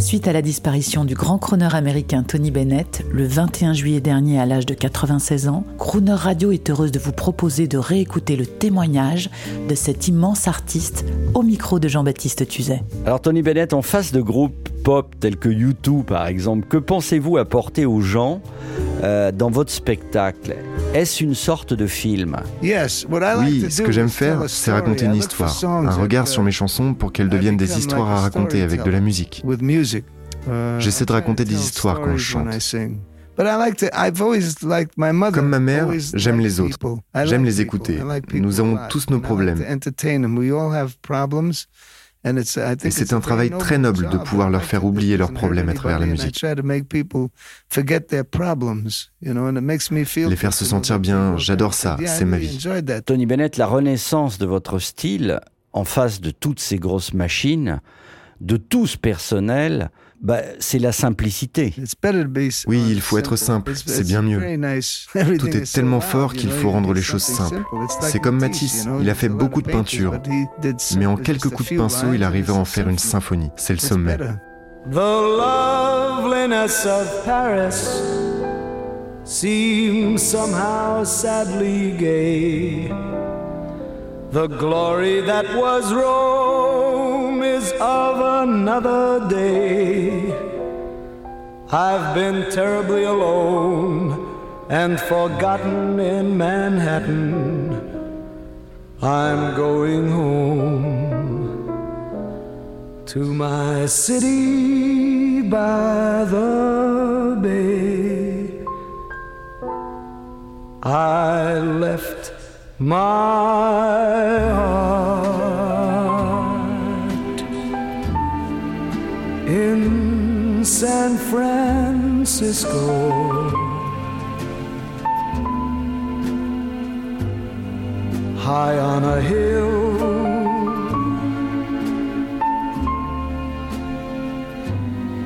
Suite à la disparition du grand crooner américain Tony Bennett, le 21 juillet dernier à l'âge de 96 ans, Crooner Radio est heureuse de vous proposer de réécouter le témoignage de cet immense artiste au micro de Jean-Baptiste Tuzet. Alors Tony Bennett, en face de groupes pop tels que U2 par exemple, que pensez-vous apporter aux gens euh, dans votre spectacle? Est-ce une sorte de film Oui, ce que j'aime faire, c'est raconter une histoire, un regard sur mes chansons pour qu'elles deviennent des histoires à raconter avec de la musique. J'essaie de raconter des histoires quand je chante. Comme ma mère, j'aime les autres. J'aime les écouter. Nous avons tous nos problèmes. Et c'est un travail très noble de pouvoir leur faire oublier leurs problèmes à travers la musique. Les faire se sentir bien, j'adore ça, c'est ma vie. Tony Bennett, la renaissance de votre style, en face de toutes ces grosses machines, de tout ce personnel, bah, c'est la simplicité. Oui, il faut être simple, c'est bien mieux. Tout est tellement fort qu'il faut rendre les choses simples. C'est comme Matisse, il a fait beaucoup de peintures, mais en quelques coups de pinceau, il arrivait à en faire une symphonie. C'est le sommet. The loveliness of Paris seems somehow sadly gay. The glory that was Rome of another day. I've been terribly alone and forgotten in Manhattan. I'm going home to my city by the bay. I left my Francisco. High on a hill,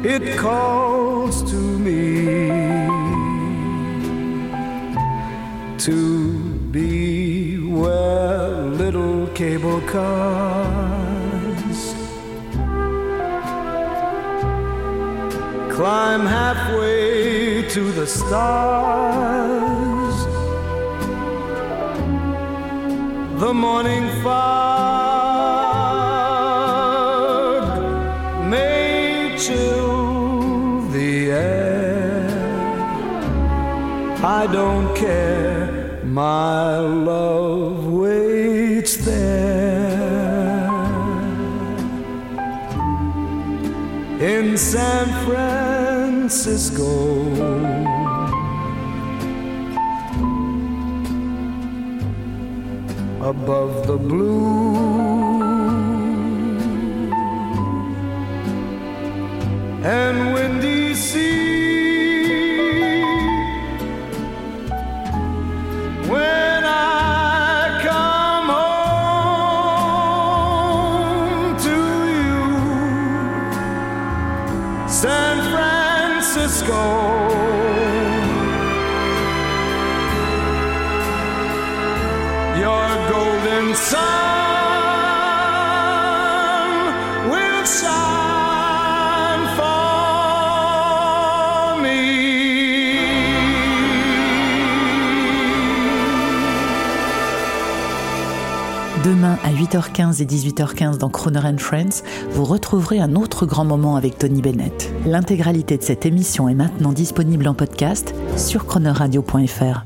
it calls to me to be where little cable cars climb halfway to the stars. The morning fog may chill the air. I don't care, my love waits there in San Francisco. Above the blue and windy sea. Francisco. Your golden sun will shine Demain à 8h15 et 18h15 dans Croner and Friends, vous retrouverez un autre grand moment avec Tony Bennett. L'intégralité de cette émission est maintenant disponible en podcast sur chronoradio.fr.